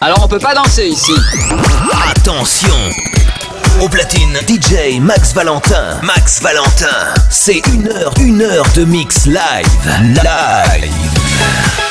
Alors on peut pas danser ici. Attention au platine, DJ Max Valentin. Max Valentin, c'est une heure, une heure de mix live. Live.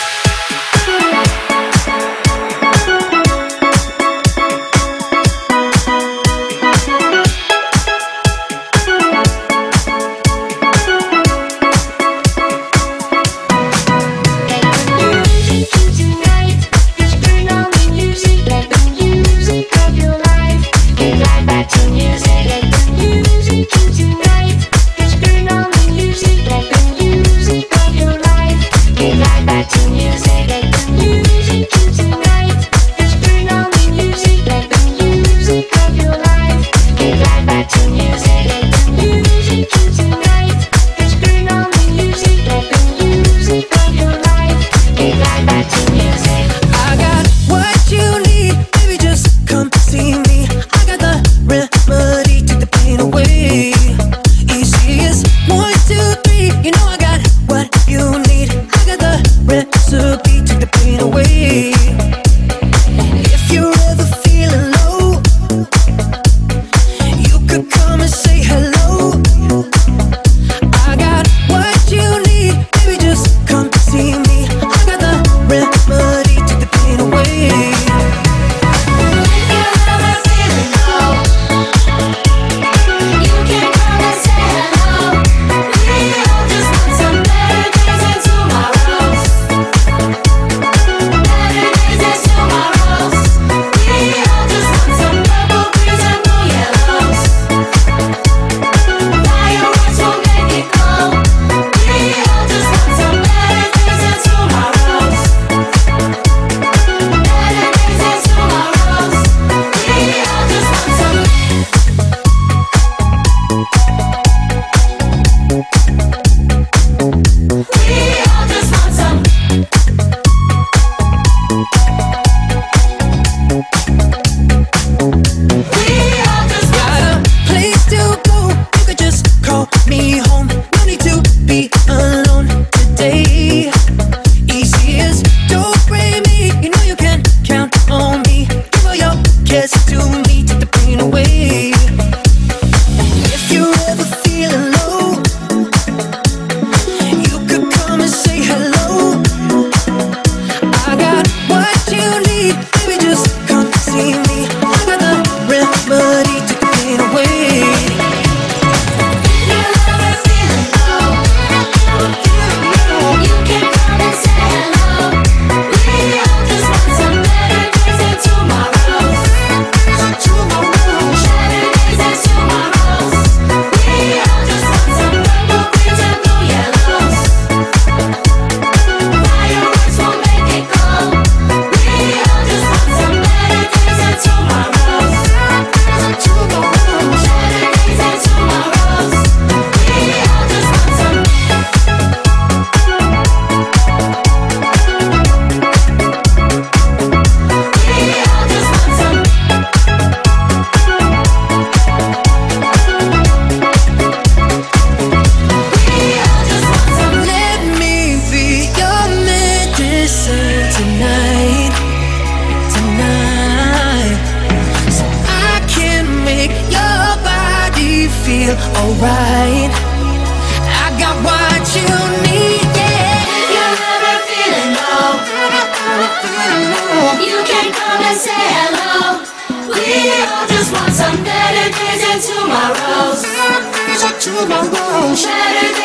mão, mão.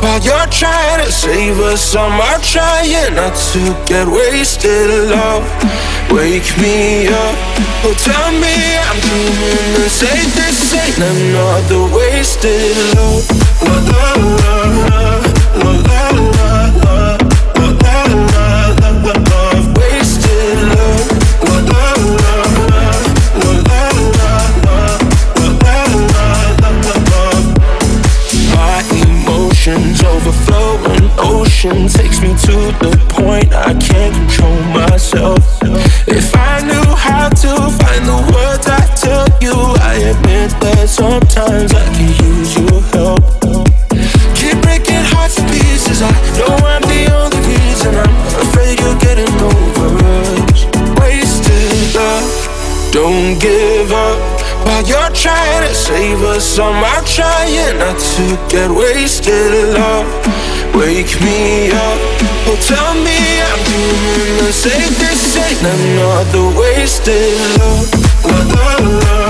While you're trying to save us, I'm trying not to get wasted. Love, wake me up. Oh, tell me I'm the same. This ain't another wasted love. La la la la la la to get wasted. Love, wake me up. Oh, tell me I'm doing the same. This ain't another wasted love. La la la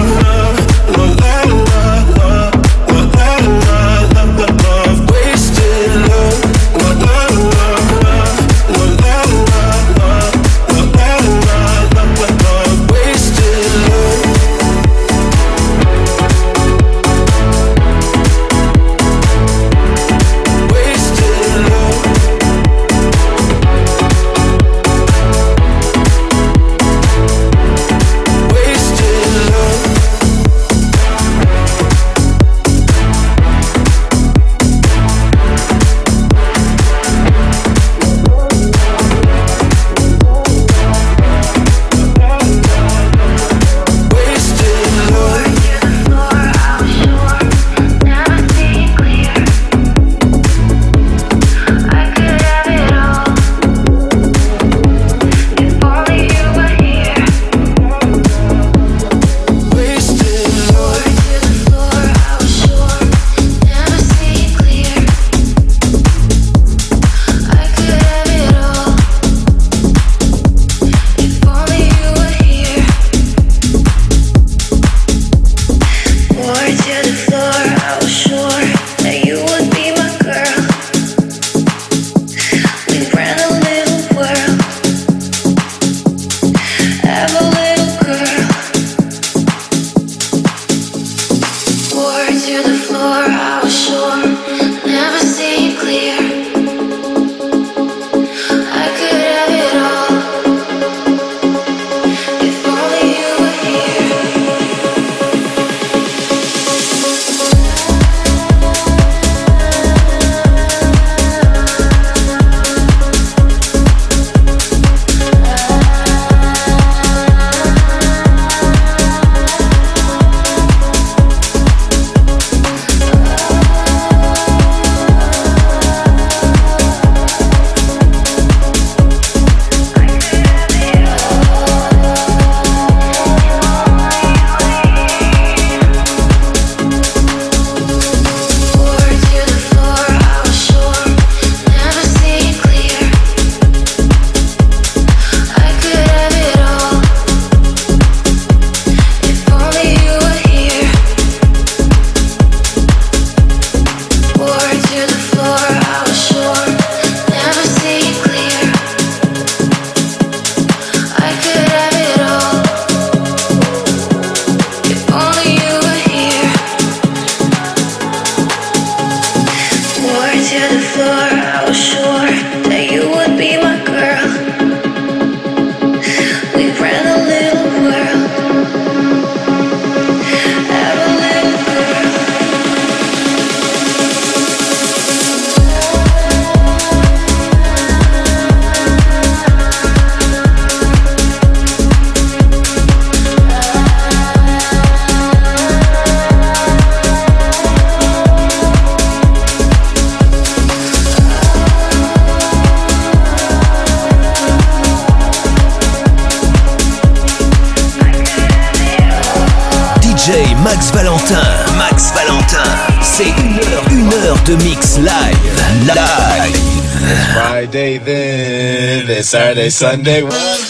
Saturday, Sunday. It's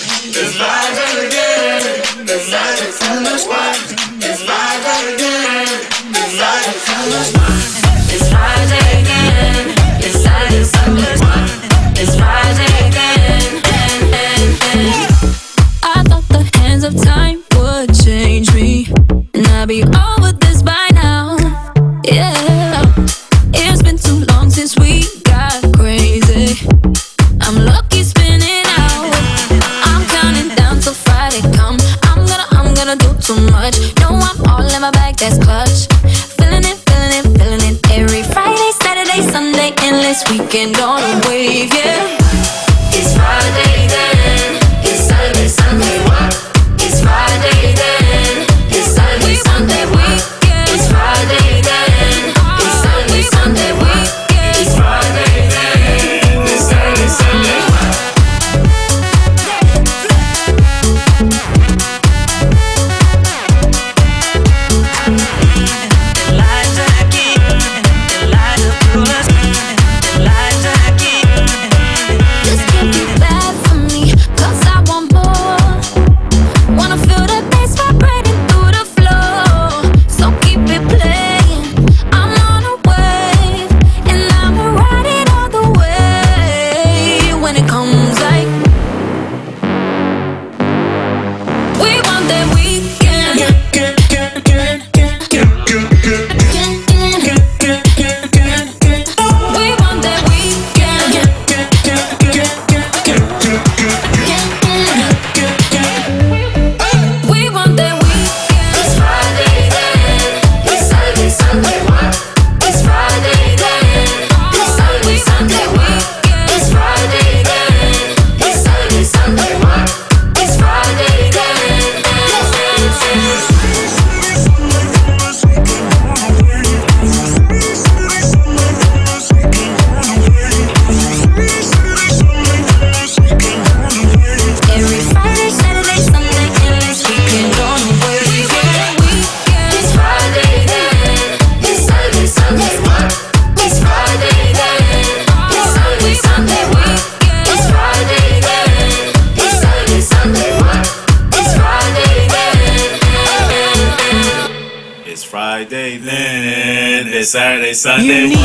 Saturday,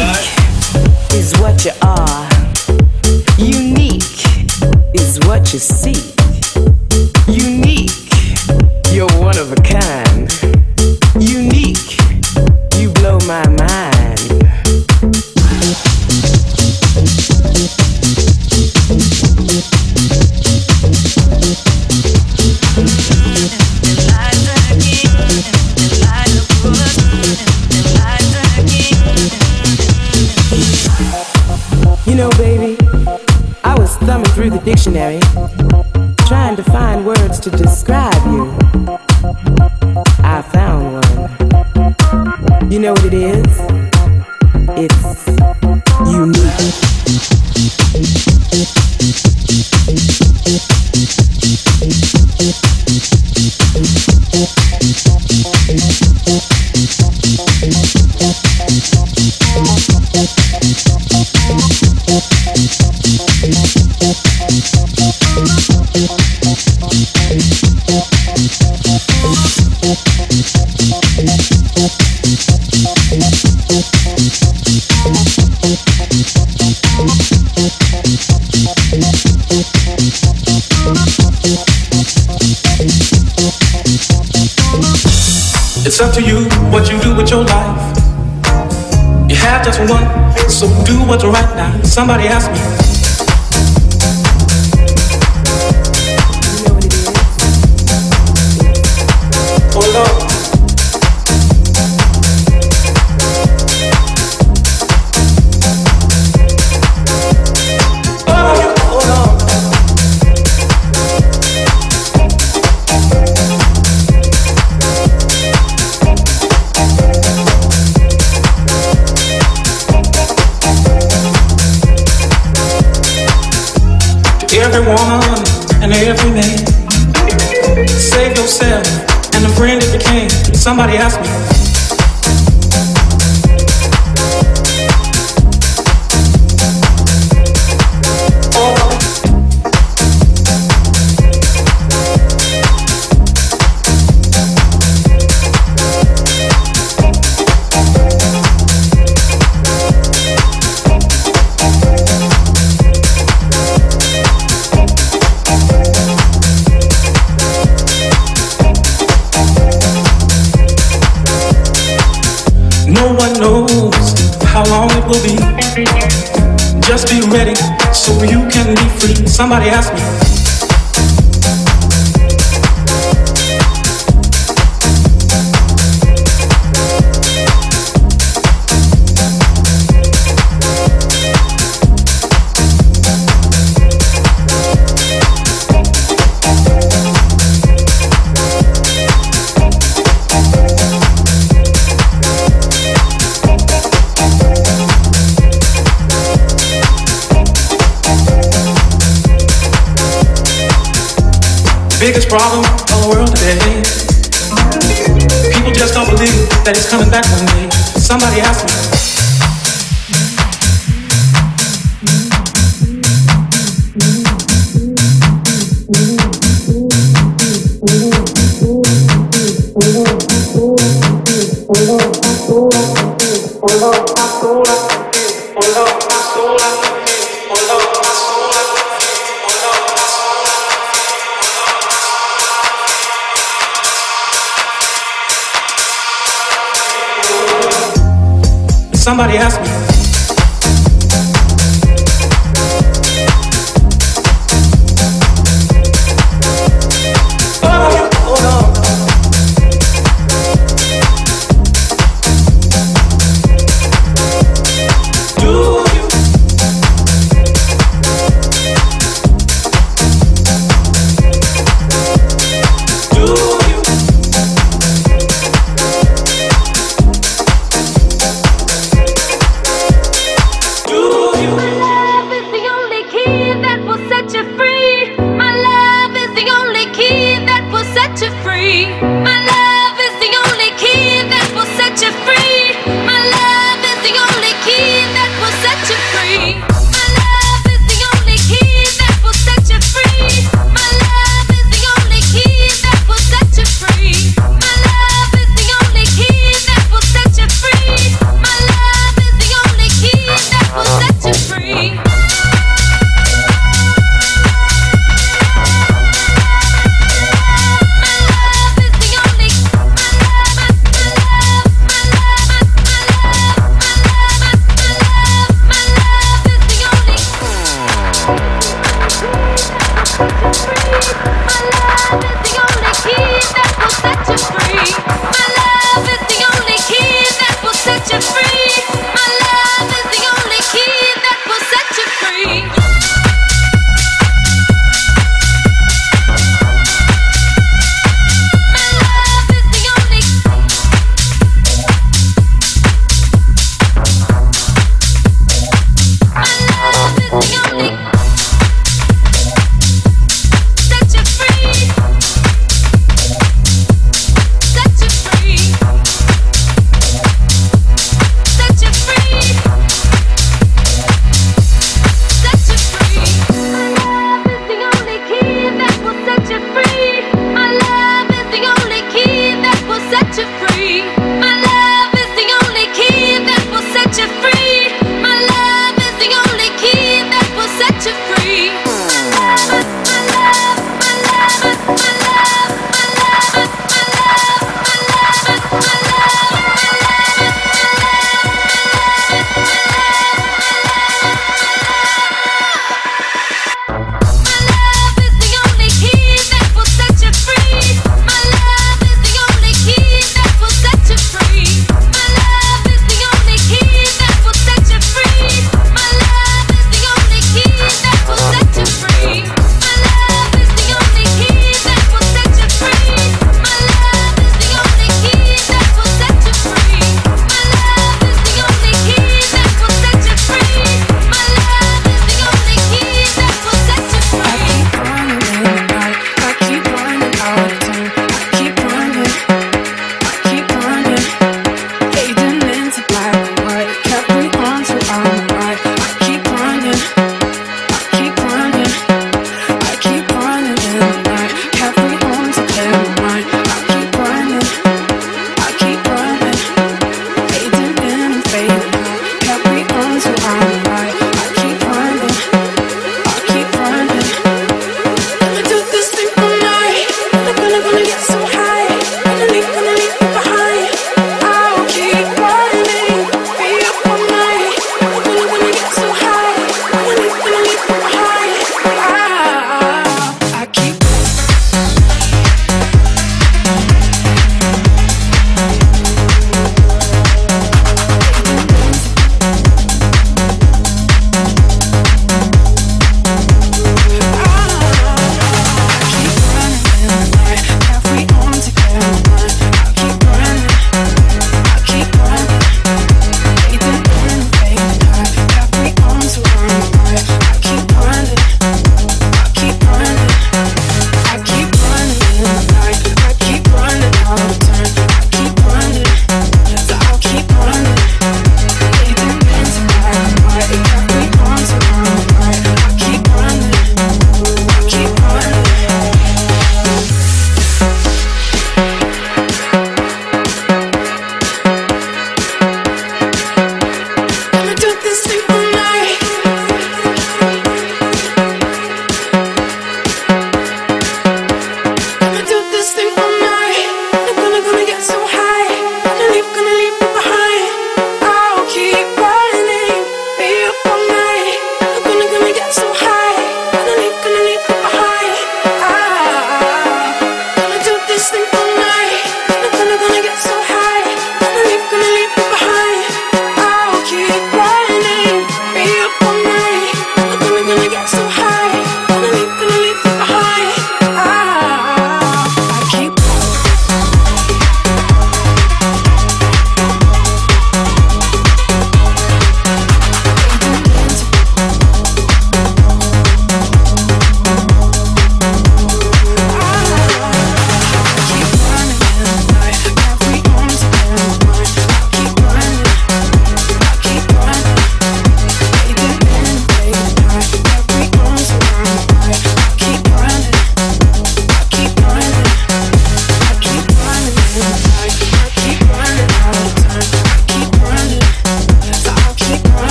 Somebody asked me. Nobody asked me. biggest problem on the world today. People just don't believe that it's coming back one day. Somebody asked me.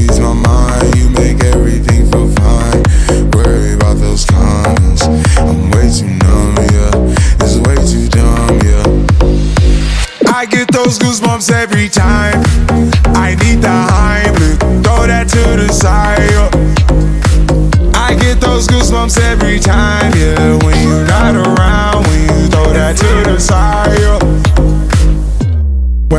Ease my mind, you make everything feel fine. About those I'm way too numb, yeah. It's way too dumb, yeah. I get those goosebumps every time. I need the Heimlich, throw that to the side. I get those goosebumps every time, yeah. When you're not around, when you throw that to the side. yeah.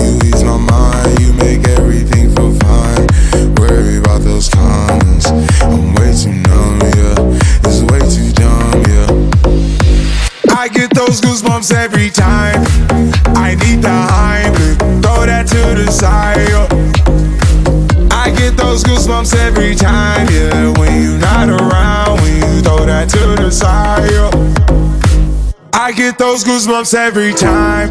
You ease my mind, you make everything feel fine. Worry about those comments, I'm way too numb, yeah. It's way too dumb, yeah. I get those goosebumps every time. I need the Heimlich, throw that to the side. I get those goosebumps every time, yeah. When you're not around, when you throw that to the side. I get those goosebumps every time.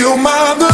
Feel my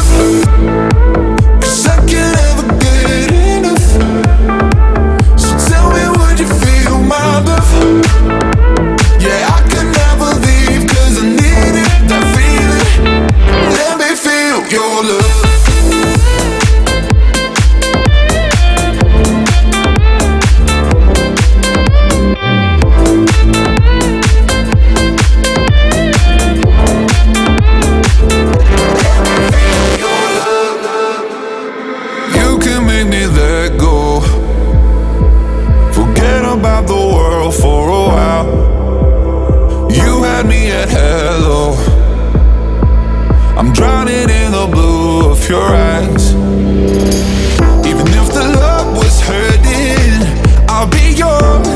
I'm drowning in the blue of your eyes. Even if the love was hurting, I'll be yours.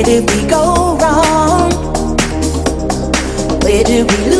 Where did we go wrong? Where did we lose?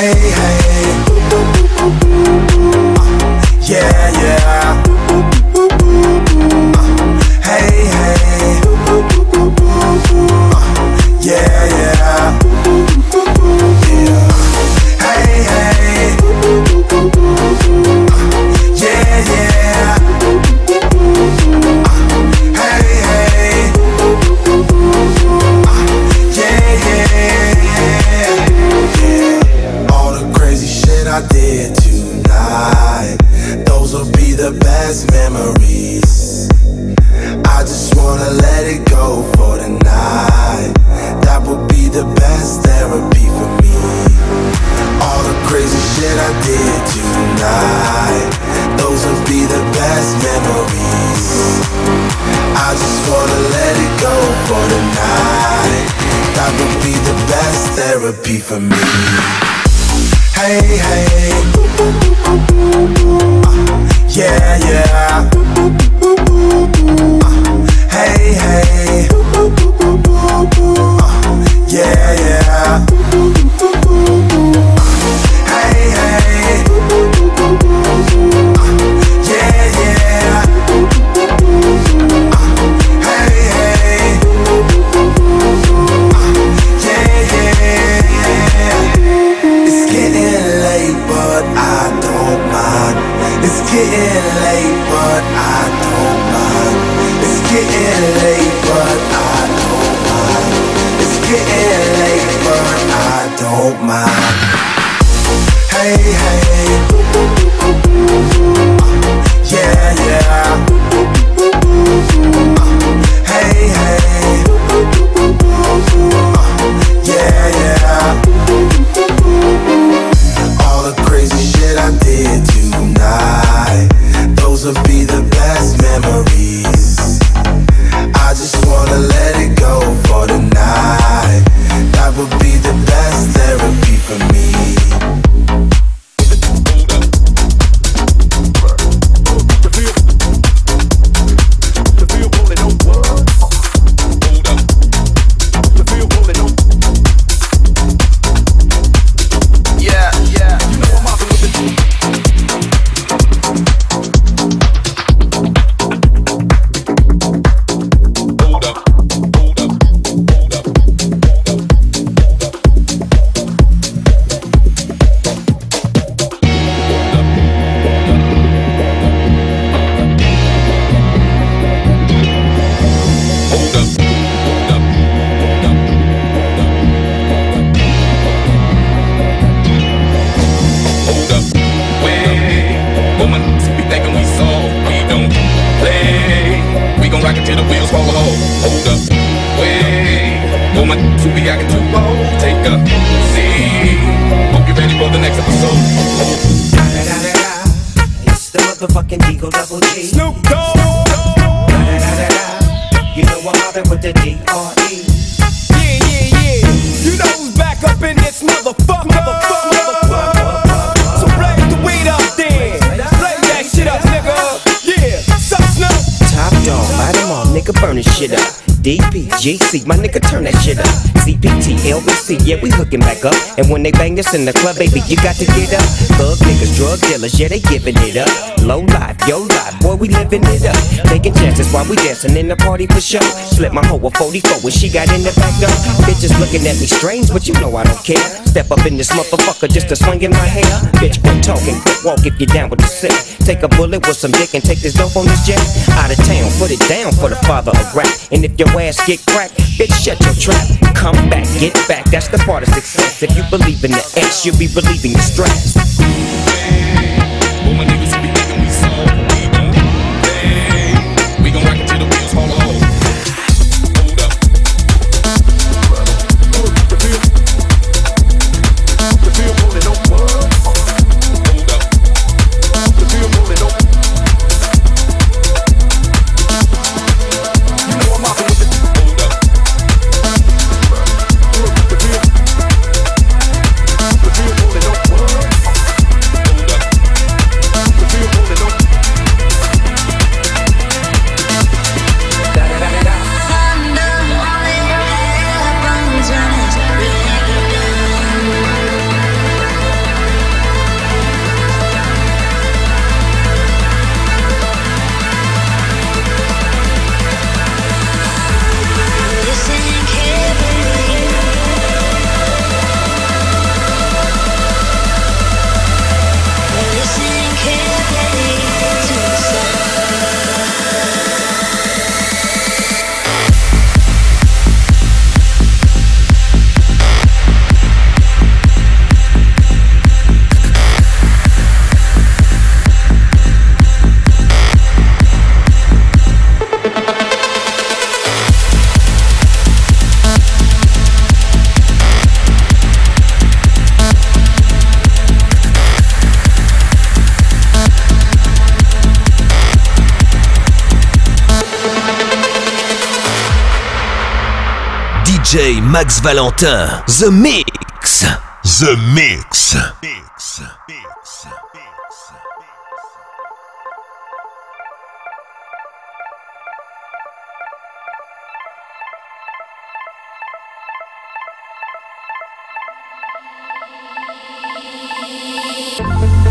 hey, hey. Uh, yeah, yeah. for me. And when they bang us in the club, baby, you got to get up. Thug niggas, drug dealers, yeah, they giving it up. Low life, yo life, boy, we living it up. Taking chances while we dancing in the party for sure. Slip my hoe a 44 when she got in the back door. Bitches looking at me strange, but you know I don't care. Step up in this motherfucker just to swing in my hair. Bitch, quit talking, quit walk if you're down with the sick. Take a bullet with some dick and take this dope on this jet. Out of town, put it down for the father of rap. And if your ass get cracked, bitch, shut your trap. Come back, get back, that's the part of success. If you believe in the ass, you'll be relieving the stress. Valentin, The Mix. The Mix. mix.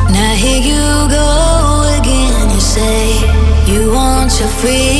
Now here you go again. You say you want your freedom.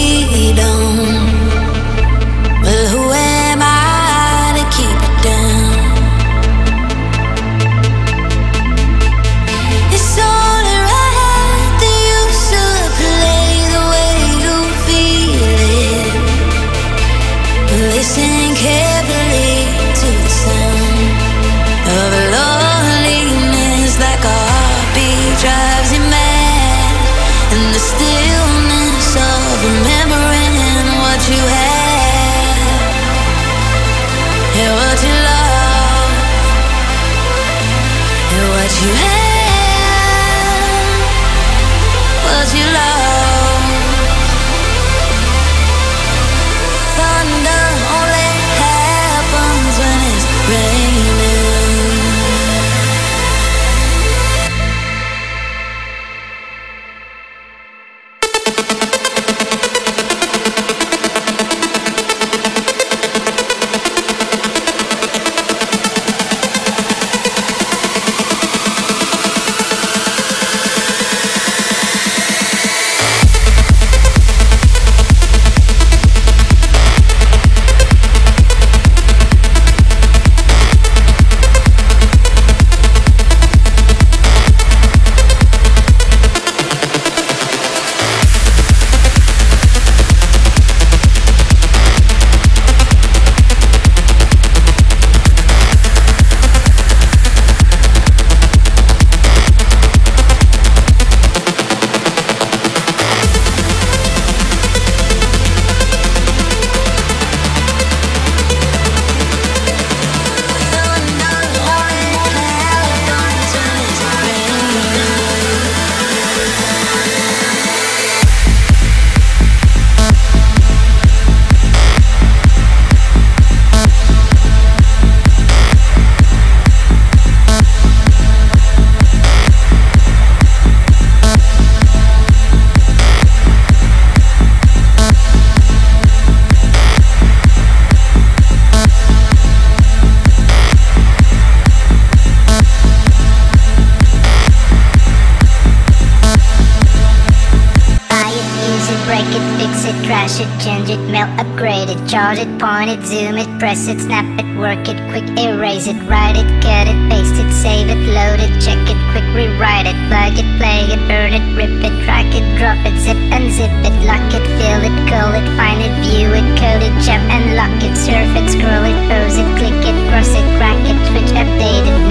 it, point it, zoom it, press it, snap it, work it, quick erase it, write it, cut it, paste it, save it, load it, check it, quick rewrite it, plug it, play it, burn it, rip it, drag it, drop it, zip unzip it, lock it, fill it, call it, find it, view it, code it, jump and lock it, surf it, scroll it, pose it, click it, cross it, crack it, switch, update it,